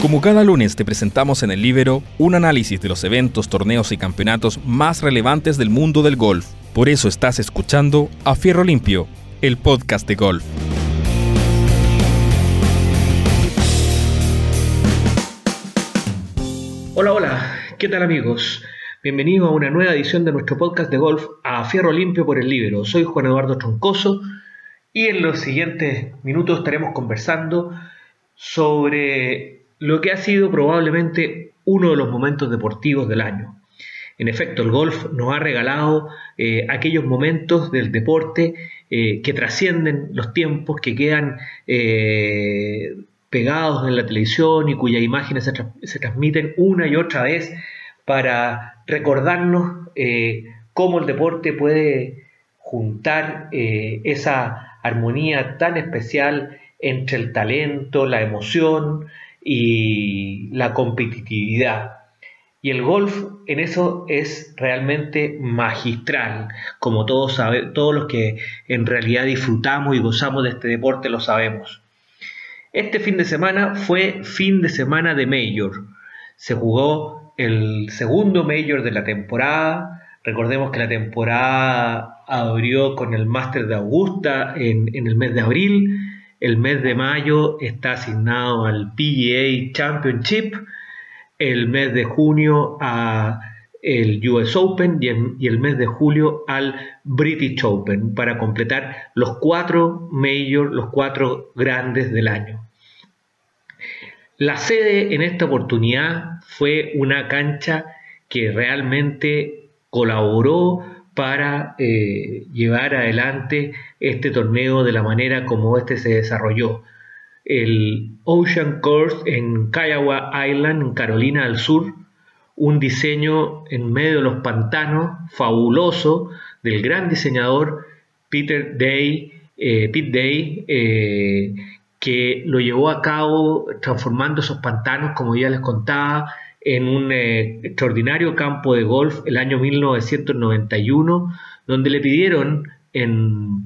Como cada lunes te presentamos en el Libero un análisis de los eventos, torneos y campeonatos más relevantes del mundo del golf. Por eso estás escuchando A Fierro Limpio, el podcast de golf. Hola, hola, ¿qué tal amigos? Bienvenidos a una nueva edición de nuestro podcast de golf A Fierro Limpio por el Libero. Soy Juan Eduardo Troncoso y en los siguientes minutos estaremos conversando sobre lo que ha sido probablemente uno de los momentos deportivos del año. En efecto, el golf nos ha regalado eh, aquellos momentos del deporte eh, que trascienden los tiempos, que quedan eh, pegados en la televisión y cuyas imágenes se, transmiten una y otra vez para recordarnos cómo el deporte puede juntar esa armonía tan especial entre el talento, la emoción, y la competitividad. Y el golf en eso es realmente magistral, como todos, sabe, todos los que en realidad disfrutamos y gozamos de este deporte lo sabemos. Este fin de semana fue fin de semana de Major. Se jugó el segundo Major de la temporada. Recordemos que la temporada abrió con el Master de Augusta en, en el mes de abril el mes de mayo está asignado al PGA Championship, el mes de junio a el US Open y el, mes de julio al British Open para completar los cuatro majors, los cuatro grandes del año. La sede en esta oportunidad fue una cancha que realmente colaboró para eh, llevar adelante este torneo de la manera como este se desarrolló. El Ocean Course en Kiowa Island, en Carolina del Sur, un diseño en medio de los pantanos fabuloso del gran diseñador Peter Day, eh, Pete Day, eh, que lo llevó a cabo transformando esos pantanos, como ya les contaba, en un eh, extraordinario campo de golf el año 1991, donde le pidieron en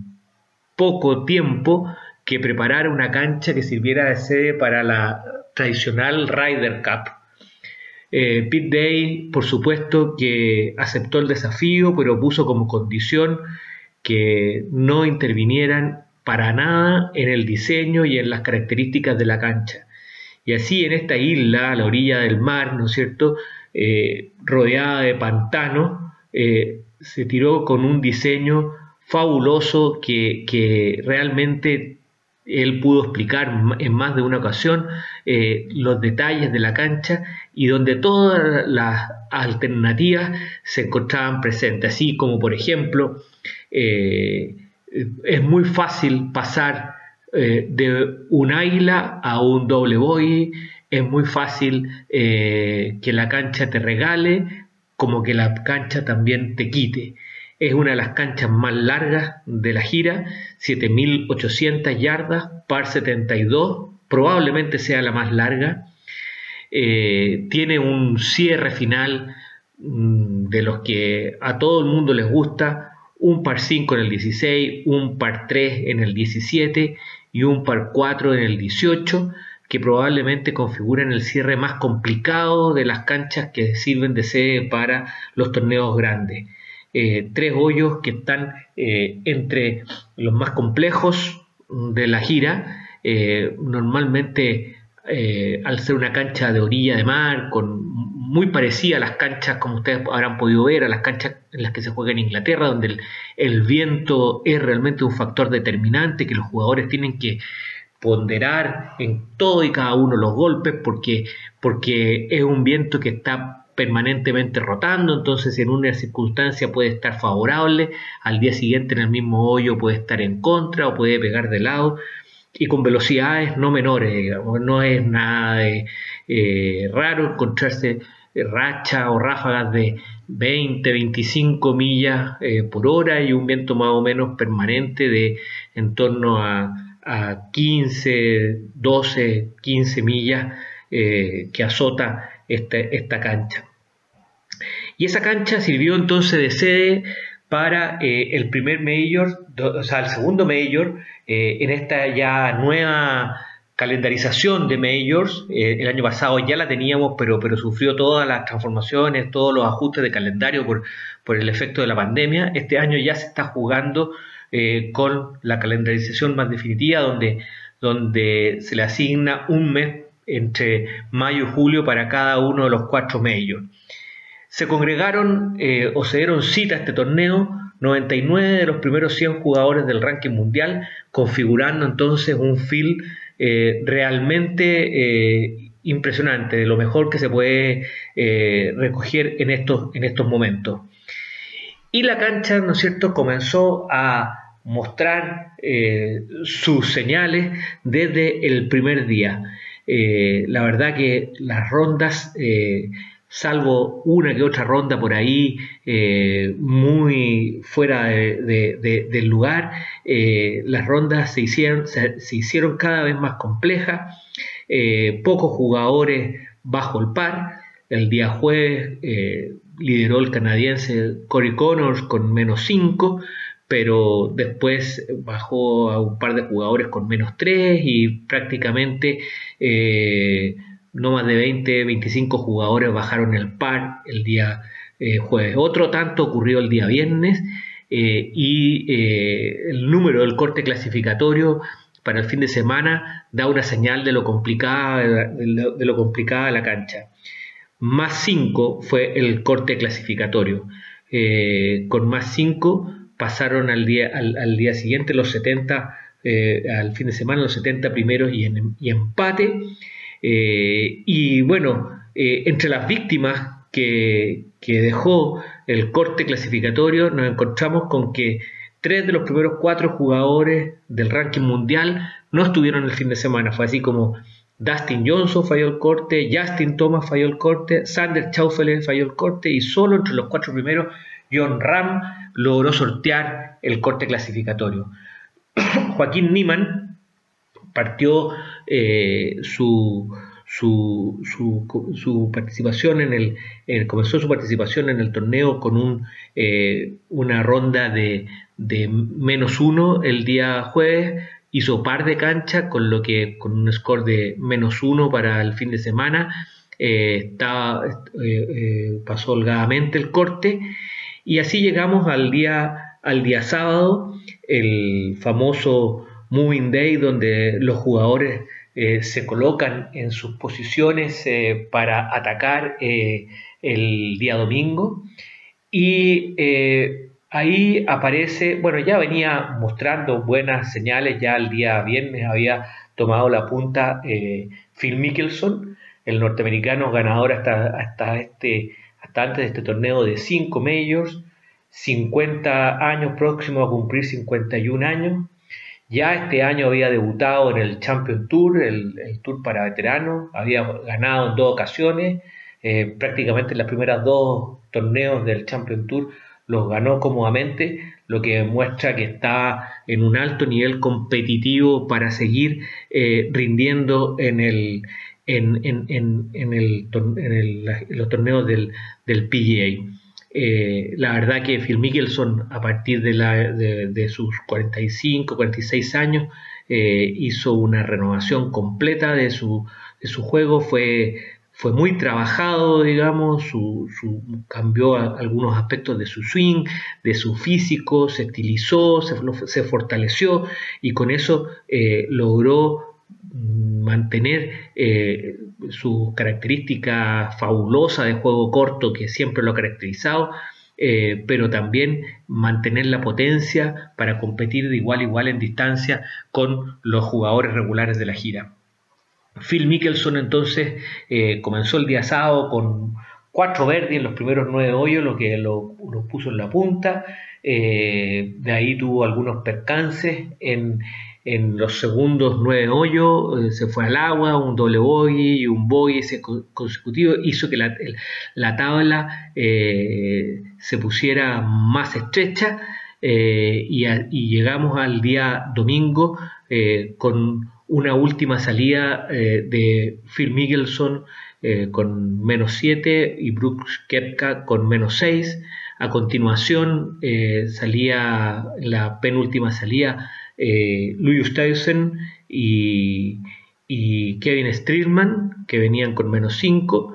poco tiempo que preparara una cancha que sirviera de sede para la tradicional Ryder Cup. Eh, Pete Day, por supuesto, que aceptó el desafío, pero puso como condición que no intervinieran para nada en el diseño y en las características de la cancha. Y así en esta isla, a la orilla del mar, ¿no es cierto?, eh, rodeada de pantano, eh, se tiró con un diseño fabuloso que, realmente él pudo explicar en más de una ocasión eh, los detalles de la cancha y donde todas las alternativas se encontraban presentes, así como por ejemplo es muy fácil pasar eh, de un águila a un doble boy, es muy fácil eh, que la cancha te regale como que la cancha también te quite. Es una de las canchas más largas de la gira, 7.800 yardas, par 72, probablemente sea la más larga. Eh, tiene un cierre final mm, de los que a todo el mundo les gusta, un par 5 en el 16, un par 3 en el 17 y un par 4 en el 18, que probablemente configuran el cierre más complicado de las canchas que sirven de sede para los torneos grandes. Eh, tres hoyos que están eh, entre los más complejos de la gira. Eh, normalmente, al ser una cancha de orilla de mar, con muy parecida a las canchas, como ustedes habrán podido ver, a las canchas en las que se juega en Inglaterra, donde el, viento es realmente un factor determinante que los jugadores tienen que ponderar en todo y cada uno los golpes porque, porque es un viento que está permanentemente rotando, entonces en una circunstancia puede estar favorable, al día siguiente en el mismo hoyo puede estar en contra o puede pegar de lado y con velocidades no menores, digamos, no es nada de, eh, raro encontrarse racha o ráfagas de 20, 25 millas eh, por hora y un viento más o menos permanente de en torno a, 15, 12, 15 millas eh, que azota esta, cancha. Y esa cancha sirvió entonces de sede para eh, el primer mayor, o sea, el segundo mayor en esta ya nueva calendarización de majors. Eh, el año pasado ya la teníamos, pero, pero sufrió todas las transformaciones, todos los ajustes de calendario por, por el efecto de la pandemia. Este año ya se está jugando eh, con la calendarización más definitiva, donde, donde se le asigna un mes entre mayo y julio para cada uno de los cuatro majors. Se congregaron eh, o se dieron cita a este torneo 99 de los primeros 100 jugadores del ranking mundial, configurando entonces un field eh, realmente eh, impresionante, de lo mejor que se puede eh, recoger en estos, en estos momentos. Y la cancha, ¿no es cierto?, comenzó a mostrar sus señales desde el primer día. la verdad que las rondas salvo una que otra ronda por ahí eh, muy fuera del lugar, eh, las rondas se hicieron, se, hicieron, cada vez más complejas, eh, pocos jugadores bajo el par, el día jueves lideró el canadiense Corey Connors con menos 5, pero después bajó a un par de jugadores con menos 3 y prácticamente no más de 20, 25 jugadores bajaron el par el día eh, jueves. Otro tanto ocurrió el día viernes eh, y eh, el número del corte clasificatorio para el fin de semana da una señal de lo complicada de, lo, complicada la cancha. Más 5 fue el corte clasificatorio. con más 5 pasaron al día, al, día siguiente los 70, al fin de semana los 70 primeros y, en, y empate. Eh, y bueno, eh, entre las víctimas que, dejó el corte clasificatorio, nos encontramos con que tres de los primeros cuatro jugadores del ranking mundial no estuvieron el fin de semana. Fue así como Dustin Johnson falló el corte, Justin Thomas falló el corte, Sander Chaufele falló el corte y solo entre los cuatro primeros John Ram logró sortear el corte clasificatorio. Joaquín Niman partió eh, su, su, participación en el, comenzó su participación en el torneo con un, eh, una ronda de, menos uno el día jueves, hizo par de cancha con lo que con un score de menos uno para el fin de semana, eh, pasó holgadamente el corte y así llegamos al día, al día sábado, el famoso Moving Day, donde los jugadores eh, se colocan en sus posiciones eh, para atacar eh, el día domingo. Y ahí aparece, bueno, ya venía mostrando buenas señales, ya el día viernes había tomado la punta Phil Mickelson, el norteamericano ganador hasta, hasta, este, hasta antes de este torneo de 5 majors, 50 años próximo a cumplir 51 años, ya este año había debutado en el Champion Tour, el, Tour para veteranos, había ganado en dos ocasiones, eh, prácticamente en las primeras dos torneos del Champion Tour los ganó cómodamente, lo que demuestra que está en un alto nivel competitivo para seguir eh, rindiendo en, el, en, los torneos del PGA. Eh, la verdad que Phil Mickelson a partir de, la, de, sus 45, 46 años eh, hizo una renovación completa de su, de su juego, fue, fue muy trabajado, digamos, su, cambió algunos aspectos de su swing, de su físico, se estilizó, se, fortaleció y con eso eh, logró mantener eh, su característica fabulosa de juego corto que siempre lo ha caracterizado, eh, pero también mantener la potencia para competir de igual a igual en distancia con los jugadores regulares de la gira. Phil Mickelson entonces eh, comenzó el día sábado con cuatro verdes en los primeros nueve hoyos, lo que lo, lo puso en la punta. de ahí tuvo algunos percances en, en los segundos nueve hoyos eh, se fue al agua, un doble bogey y un bogey consecutivo hizo que la, tabla eh, se pusiera más estrecha eh, y, llegamos al día domingo con una última salida de Phil Mickelson con menos 7 y Brooks Kepka con menos 6. A continuación salía la penúltima salida eh, Louis y, y Kevin Streetman, que venían con menos 5.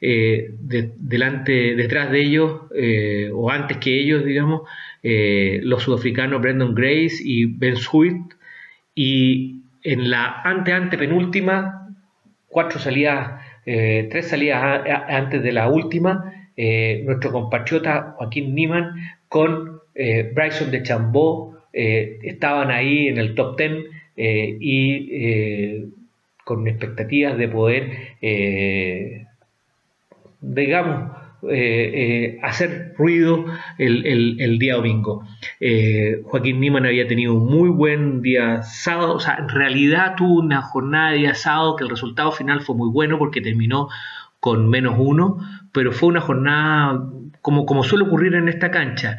Eh, delante, detrás de ellos, eh, o antes que ellos, digamos, los sudafricanos Brendan Grace y Ben Sweet. Y en la ante ante penúltima, cuatro salidas, tres salidas antes de la última, nuestro compatriota Joaquín Niman con Bryson de Chambó estaban ahí en el top ten y con expectativas de poder digamos, eh, eh, hacer ruido el, día domingo. Eh, Joaquín Niman había tenido un muy buen día sábado, o sea, en realidad tuvo una jornada de día sábado que el resultado final fue muy bueno porque terminó con menos uno, pero fue una jornada, como, como suele ocurrir en esta cancha,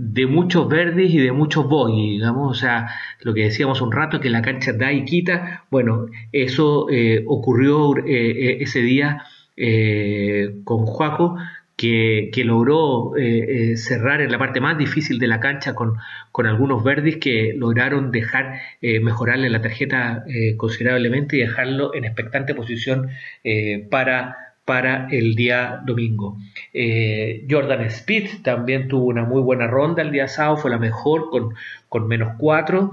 de muchos verdes y de muchos boy, digamos, o sea, lo que decíamos un rato, que la cancha da y quita, bueno, eso ocurrió ese día eh, con Juaco, que, logró eh, eh, cerrar en la parte más difícil de la cancha con, algunos verdes que lograron dejar mejorarle la tarjeta considerablemente y dejarlo en expectante posición para, para el día domingo. Jordan Speed también tuvo una muy buena ronda el día sábado, fue la mejor con, con menos 4.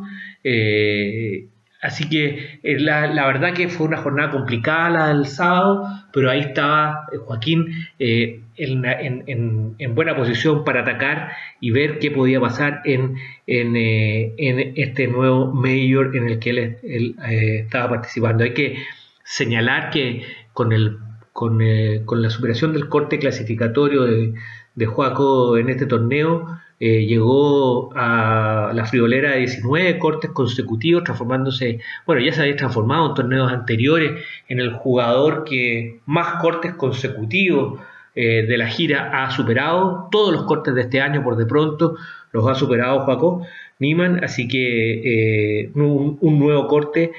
Así que eh, la, verdad que fue una jornada complicada la del sábado, pero ahí estaba eh, Joaquín eh, en, buena posición para atacar y ver qué podía pasar en, este nuevo mayor en el que él, estaba participando. Hay que señalar que con, el, con, la superación del corte clasificatorio de, de Joaco en este torneo, eh, llegó a la friolera de 19 cortes consecutivos, transformándose, bueno, ya se había transformado en torneos anteriores en el jugador que más cortes consecutivos eh, de la gira ha superado. Todos los cortes de este año, por de pronto, los ha superado Joaco Niman, así que eh, un, nuevo corte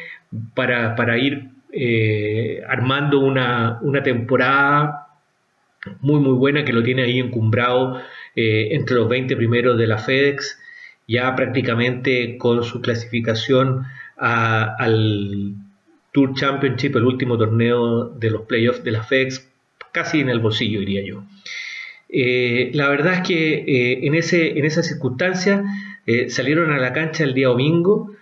para, ir armando una, una temporada muy muy buena que lo tiene ahí encumbrado eh, entre los 20 primeros de la FedEx, ya prácticamente con su clasificación al Tour Championship, el último torneo de los playoffs de la FedEx, casi en el bolsillo, diría yo. Eh, la verdad es que eh, en, ese, en esa circunstancia salieron a la cancha el día domingo.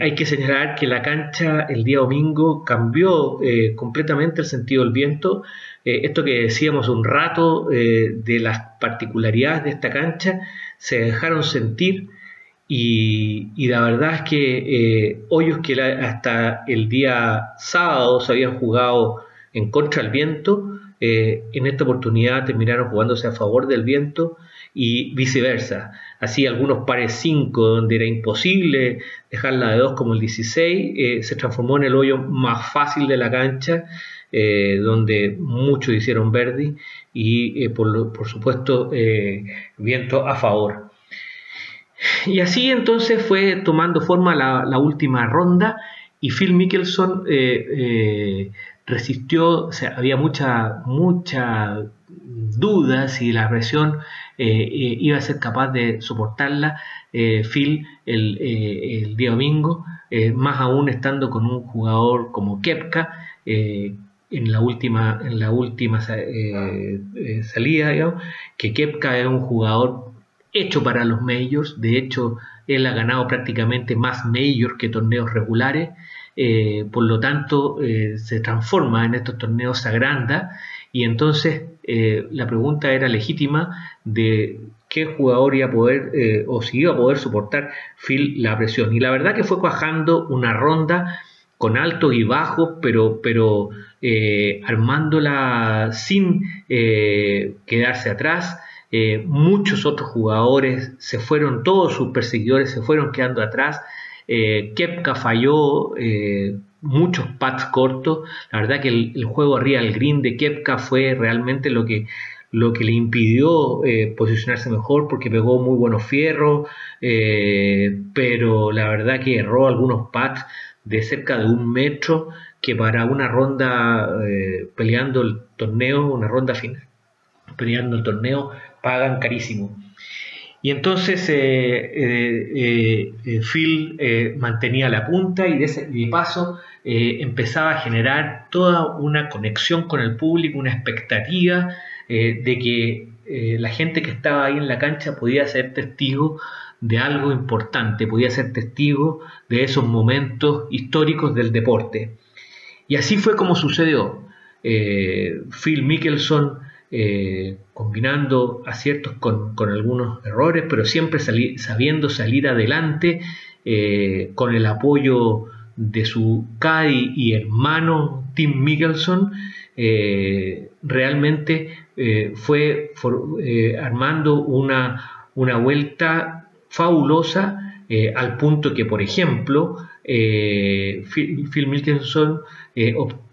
Hay que señalar que la cancha el día domingo cambió completamente el sentido del viento. Eh, esto que decíamos un rato eh, de las particularidades de esta cancha se dejaron sentir y, la verdad es que eh, hoyos que hasta el día sábado se habían jugado en contra del viento, en esta oportunidad terminaron jugándose a favor del viento y viceversa. Así algunos pares 5 donde era imposible dejarla de 2 como el 16, se transformó en el hoyo más fácil de la cancha eh, donde muchos hicieron Verdi y eh, por, supuesto eh, viento a favor. Y así entonces fue tomando forma la, última ronda y Phil Mickelson resistió, o sea, había mucha, mucha duda si la presión iba a ser capaz de soportarla Phil el, el, día domingo, más aún estando con un jugador como Kepka, en la última, en la última eh, eh, salida, que Kepka es un jugador hecho para los majors, de hecho él ha ganado prácticamente más majors que torneos regulares, eh, por lo tanto se transforma en estos torneos, se agranda y entonces la pregunta era legítima de qué jugador iba a poder o si iba a poder soportar Phil la presión. Y la verdad que fue cuajando una ronda con altos y bajos, pero, pero eh, armándola sin eh, quedarse atrás. Eh, muchos otros jugadores se fueron, todos sus perseguidores se fueron quedando atrás. Kepka falló muchos pads cortos. La verdad que el, juego arriba al green de Kepka fue realmente lo que, lo que le impidió posicionarse mejor porque pegó muy buenos fierros, pero la verdad que erró algunos pads de cerca de un metro que para una ronda eh, peleando el torneo, una ronda final, peleando el torneo, pagan carísimo. Y entonces Phil mantenía la punta y de, ese, de paso empezaba a generar toda una conexión con el público, una expectativa de que la gente que estaba ahí en la cancha podía ser testigo de algo importante, podía ser testigo de esos momentos históricos del deporte. Y así fue como sucedió. Eh, Phil Mickelson eh, combinando aciertos con, algunos errores, pero siempre sabiendo salir adelante eh, con el apoyo de su caddy y hermano Tim Mickelson, realmente fue armando una, una vuelta fabulosa eh, al punto que, por ejemplo, eh, Phil, Mickelson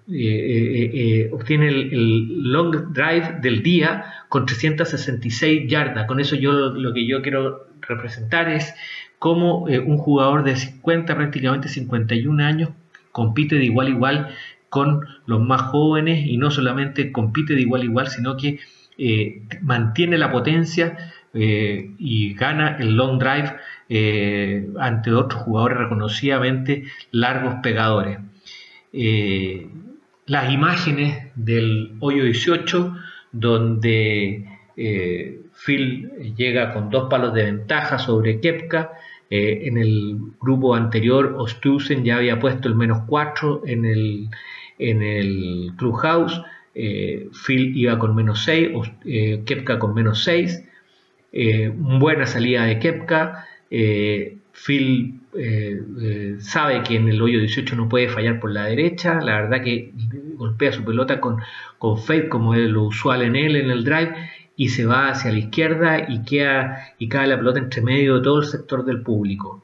eh, obtiene el, long drive del día con 366 yardas. Con eso yo lo, que yo quiero representar es cómo un jugador de 50, prácticamente 51 años, compite de igual a igual con los más jóvenes y no solamente compite de igual a igual, sino que mantiene la potencia eh, y gana el long drive eh, ante otros jugadores reconocidamente largos pegadores. Eh, las imágenes del hoyo 18, donde Phil llega con dos palos de ventaja sobre Kepka, en el grupo anterior, Ostusen ya había puesto el menos 4 en el, en el Clubhouse. Phil iba con menos 6, Kepka con menos 6. Eh, buena salida de Kepka. Eh, Phil eh, sabe que en el hoyo 18 no puede fallar por la derecha. La verdad que golpea su pelota con, con como es lo usual en él en el drive, y se va hacia la izquierda y, queda, y cae la pelota entre medio de todo el sector del público.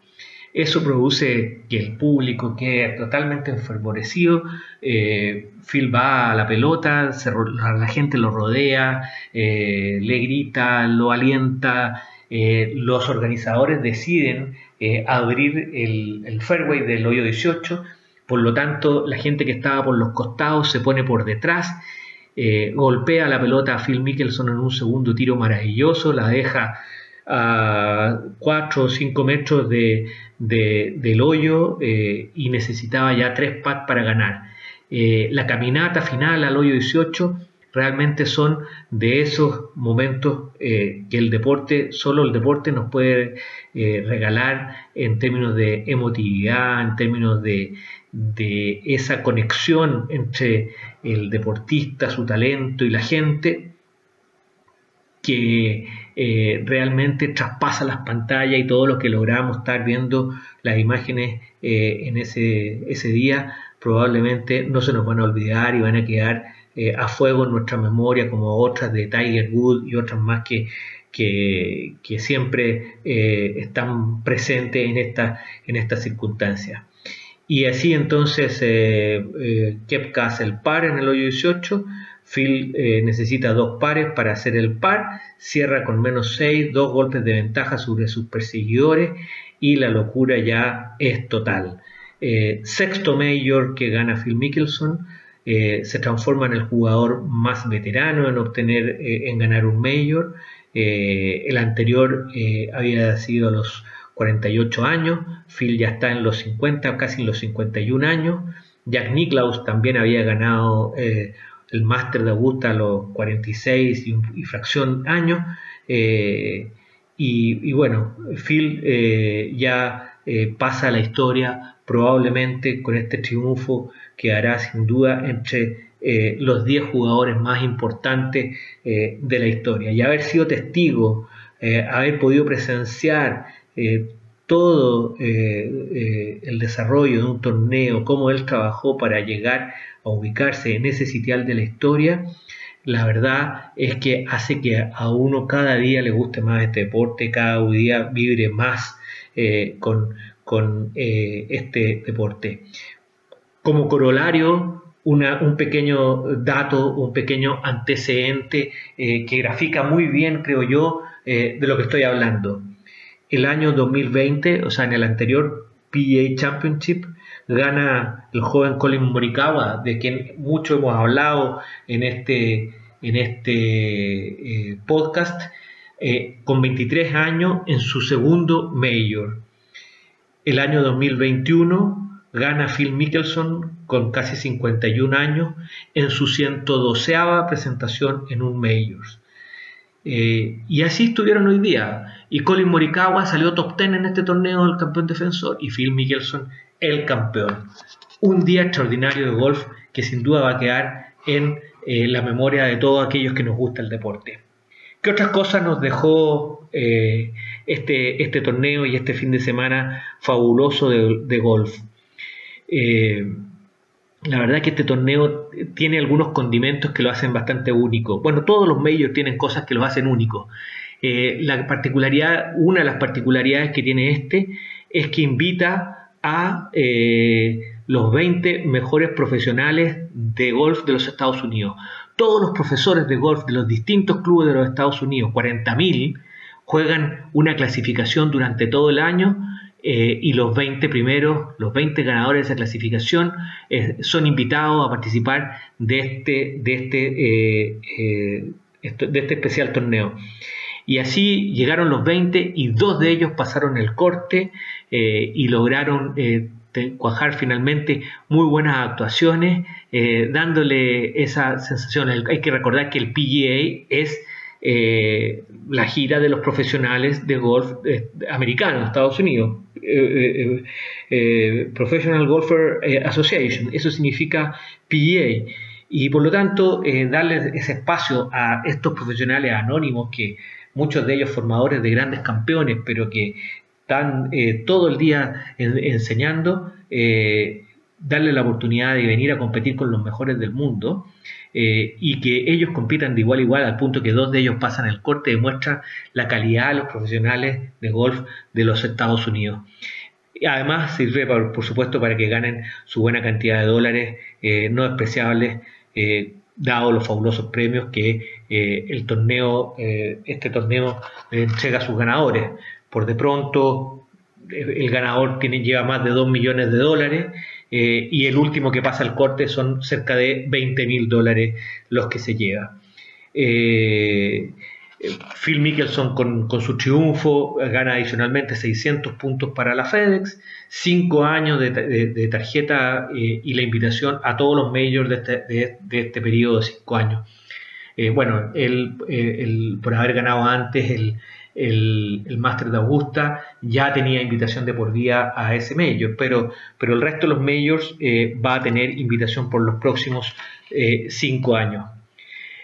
Eso produce que el público quede totalmente enfervorecido. Eh, Phil va a la pelota, la gente lo rodea, eh, le grita, lo alienta. Los organizadores deciden abrir el, fairway del hoyo 18. Por lo tanto, la gente que estaba por los costados se pone por detrás golpea la pelota a Phil Mickelson en un segundo tiro maravilloso, la deja a 4 o 5 metros de, del hoyo eh, y necesitaba ya 3 pads para ganar. Eh, la caminata final al hoyo 18 realmente son de esos momentos eh, que el deporte, solo el deporte nos puede regalar en términos de emotividad, en términos de, de esa conexión entre el deportista, su talento y la gente que eh, realmente traspasa las pantallas y todo lo que logramos estar viendo las imágenes eh, en ese, ese, día probablemente no se nos van a olvidar y van a quedar eh, a fuego en nuestra memoria como otras de Tiger Woods y otras más que, que, siempre están presentes en esta, en estas circunstancias. Y así entonces Kepka hace el par en el hoyo 18, Phil eh, necesita dos pares para hacer el par, cierra con menos 6, dos golpes de ventaja sobre sus perseguidores y la locura ya es total. Eh, sexto mayor que gana Phil Mickelson, eh, se transforma en el jugador más veterano en obtener, en ganar un mayor. el anterior había sido a los 48 años, Phil ya está en los 50, casi en los 51 años. Jack Nicklaus también había ganado el máster de Augusta a los 46 y, fracción años. Eh, y, bueno, Phil eh, ya eh, pasa a la historia probablemente con este triunfo que hará sin duda entre los 10 jugadores más importantes de la historia. Y haber sido testigo, haber podido presenciar todo el desarrollo de un torneo, cómo él trabajó para llegar a ubicarse en ese sitial de la historia, la verdad es que hace que a uno cada día le guste más este deporte, cada día vibre más eh, con, eh, este deporte. Como corolario, un pequeño dato, un pequeño antecedente eh, que grafica muy bien, creo yo, de lo que estoy hablando. El año 2020, o sea, en el anterior PGA Championship, gana el joven Colin Morikawa, de quien mucho hemos hablado en este, en este eh, podcast. eh, con 23 años en su segundo Major. El año 2021 gana Phil Mickelson con casi 51 años en su 112 presentación en un Majors. Eh, y así estuvieron hoy día. Y Colin Morikawa salió top 10 en este torneo del campeón defensor y Phil Mickelson el campeón. Un día extraordinario de golf que sin duda va a quedar en eh, la memoria de todos aquellos que nos gusta el deporte. ¿Qué otras cosas nos dejó eh, este, este, torneo y este fin de semana fabuloso de, golf? la verdad que este torneo tiene algunos condimentos que lo hacen bastante único. Bueno, todos los majors tienen cosas que los hacen únicos. Eh, la particularidad, una de las particularidades que tiene este es que invita a eh, los 20 mejores profesionales de golf de los Estados Unidos. Todos los profesores de golf de los distintos clubes de los Estados Unidos, 40.000, juegan una clasificación durante todo el año eh, y los 20 primeros, los 20 ganadores de esa clasificación eh, son invitados a participar de este, de este, eh, de este especial torneo. Y así llegaron los 20 y dos de ellos pasaron el corte y lograron cuajar finalmente muy buenas actuaciones, dándole esa sensación. Hay que recordar que el PGA es eh, la gira de los profesionales de golf eh, americanos, Estados Unidos, eh, Professional Golfer Association, eso significa PGA. Y por lo tanto, darle ese espacio a estos profesionales anónimos, que muchos de ellos formadores de grandes campeones, pero que están todo el día enseñando, darle la oportunidad de venir a competir con los mejores del mundo, eh, y que ellos compitan de igual a igual al punto que dos de ellos pasan el corte demuestra la calidad de los profesionales de golf de los Estados Unidos. Y además sirve, por, supuesto, para que ganen su buena cantidad de dólares eh, no despreciables, eh, dado los fabulosos premios que el torneo, este torneo entrega a sus ganadores. Por de pronto, el ganador tiene, lleva más de 2 millones de dólares eh, y el último que pasa al corte son cerca de 20 mil dólares los que se lleva. Eh, Phil Mickelson con, su triunfo gana adicionalmente 600 puntos para la FedEx, 5 años de, tarjeta eh, y la invitación a todos los majors de este, de, este periodo de 5 años. bueno, él, por haber ganado antes el, el, el Máster de Augusta ya tenía invitación de por día a ese Major, pero, pero el resto de los Majors eh, va a tener invitación por los próximos eh, cinco años.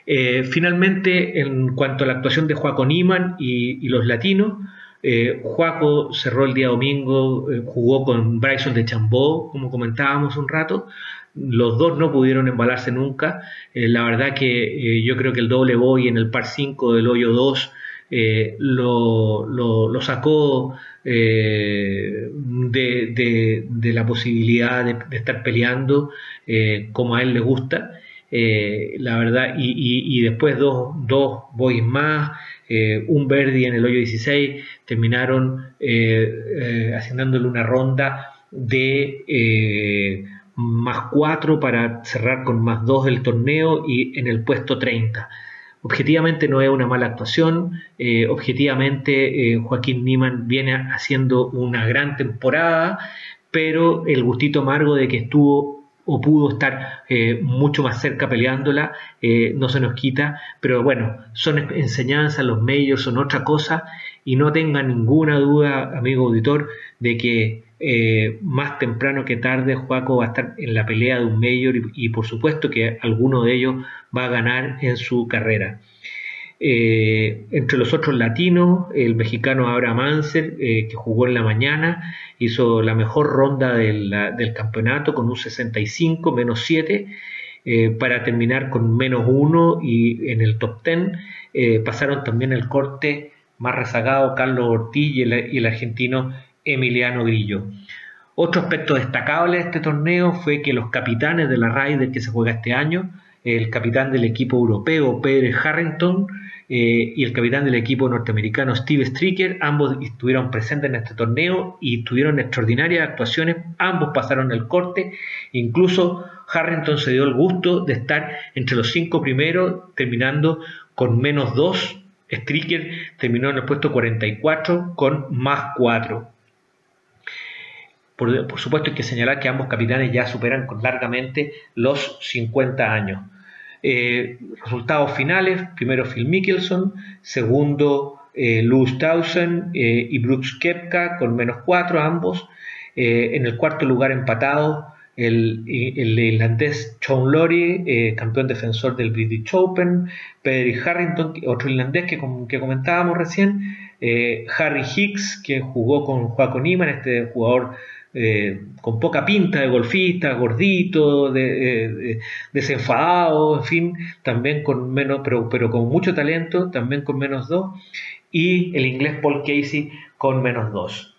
Eh, finalmente, en cuanto a la actuación de Joaco Niman y, los latinos, Joaco cerró el día domingo, jugó con Bryson de Chambó, como comentábamos un rato, los dos no pudieron embalarse nunca. la verdad que yo creo que el doble boy en el par 5 del hoyo 2 eh, lo, sacó eh, de, la posibilidad de, estar peleando eh, como a él le gusta. la verdad, y, después dos, boys más, un Verdi en el hoyo 16, terminaron asignándole una ronda de más 4 para cerrar con más 2 del torneo y en el puesto 30. Objetivamente no es una mala actuación, eh, objetivamente eh, Joaquín Niman viene haciendo una gran temporada, pero el gustito amargo de que estuvo o pudo estar eh, mucho más cerca peleándola, no se nos quita, pero bueno, son enseñanzas, los medios son otra cosa y no tenga ninguna duda, amigo auditor, de que eh, más temprano que tarde Juaco va a estar en la pelea de un mayor y, por supuesto que alguno de ellos va a ganar en su carrera. Eh, entre los otros latinos, el mexicano Abraham Manser, eh, que jugó en la mañana, hizo la mejor ronda del, campeonato con un 65 menos 7 para terminar con menos 1 y en el top 10 pasaron también el corte más rezagado Carlos Ortiz y el argentino Emiliano Grillo. Otro aspecto destacable de este torneo fue que los capitanes de la Ryder que se juega este año, el capitán del equipo europeo Pedro Harrington eh, y el capitán del equipo norteamericano Steve Stricker, ambos estuvieron presentes en este torneo y tuvieron extraordinarias actuaciones, ambos pasaron el corte, incluso Harrington se dio el gusto de estar entre los cinco primeros, terminando con menos dos Stricker terminó en el puesto 44 con más 4. Por, supuesto hay que señalar que ambos capitanes ya superan largamente los 50 años. Eh, resultados finales, primero Phil Mickelson, segundo eh, Townsend eh, y Brooks Kepka con menos 4 ambos. en el cuarto lugar empatado el, irlandés Sean Lowry, campeón defensor del British Open, Pedro Harrington, otro irlandés que, que comentábamos recién, Harry Hicks, que jugó con Joaquín Iman, este jugador eh, con poca pinta de golfista, gordito, de, desenfadado, en fin, también con menos, pero, pero con mucho talento, también con menos dos, y el inglés Paul Casey con menos dos.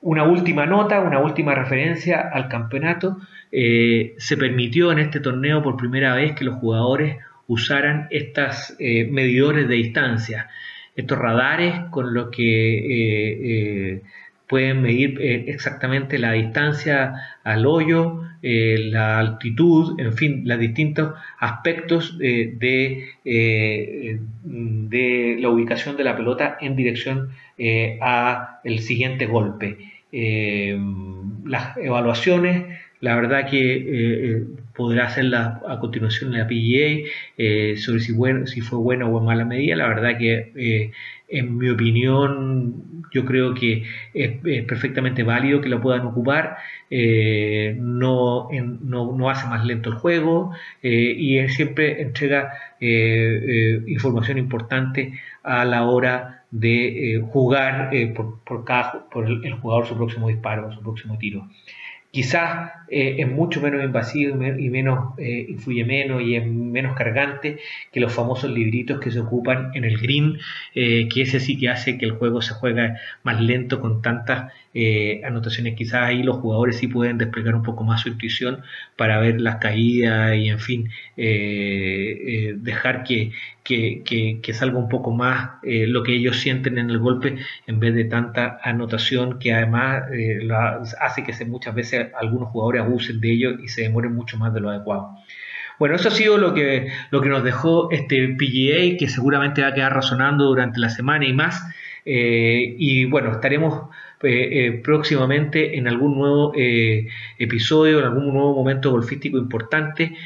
Una última nota, una última referencia al campeonato. Eh, se permitió en este torneo por primera vez que los jugadores usaran estos eh, medidores de distancia, estos radares con los que pueden medir eh, exactamente la distancia al hoyo, eh, la altitud, en fin, los distintos aspectos eh, de, de, la ubicación de la pelota en dirección a el siguiente golpe. las evaluaciones, la verdad que podrá hacerla a continuación en la PGA sobre si, bueno, si fue buena o mala medida. La verdad que en mi opinión, yo creo que es, perfectamente válido que lo puedan ocupar, eh, no, no, hace más lento el juego eh, y siempre entrega eh, información importante a la hora de jugar por, por, cada, por el, jugador su próximo disparo, su próximo tiro quizás eh, es mucho menos invasivo y menos eh, influye menos y es menos cargante que los famosos libritos que se ocupan en el green, eh, que ese sí que hace que el juego se juegue más lento con tantas anotaciones. Quizás ahí los jugadores sí pueden desplegar un poco más su intuición para ver las caídas y en fin dejar que, que, salga un poco más lo que ellos sienten en el golpe en vez de tanta anotación que además hace que muchas veces algunos jugadores abusen de ello y se demoren mucho más de lo adecuado. Bueno, eso ha sido lo que, lo que nos dejó este PGA, que seguramente va a quedar razonando durante la semana y más. Eh, y bueno, estaremos eh, eh, próximamente en algún nuevo episodio, en algún nuevo momento golfístico importante,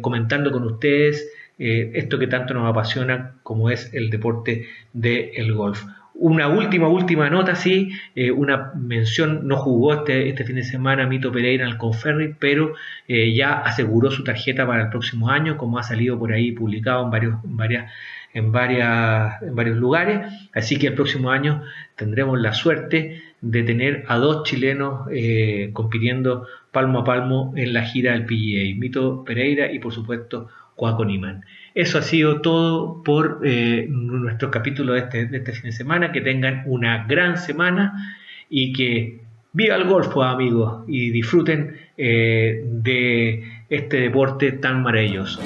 comentando con ustedes esto que tanto nos apasiona como es el deporte del golf. Una última, última nota, sí, eh, una mención, no jugó este, este fin de semana Mito Pereira en el Conferri, pero eh, ya aseguró su tarjeta para el próximo año, como ha salido por ahí publicado en varios, en varias, en varias, en varios lugares. Así que el próximo año tendremos la suerte de tener a dos chilenos eh, compitiendo palmo a palmo en la gira del PGA, Mito Pereira y por supuesto Joaco Niman. Eso ha sido todo por eh, nuestro capítulo este, de este, fin de semana. Que tengan una gran semana y que viva el golf, pues, amigos, y disfruten eh, de este deporte tan maravilloso.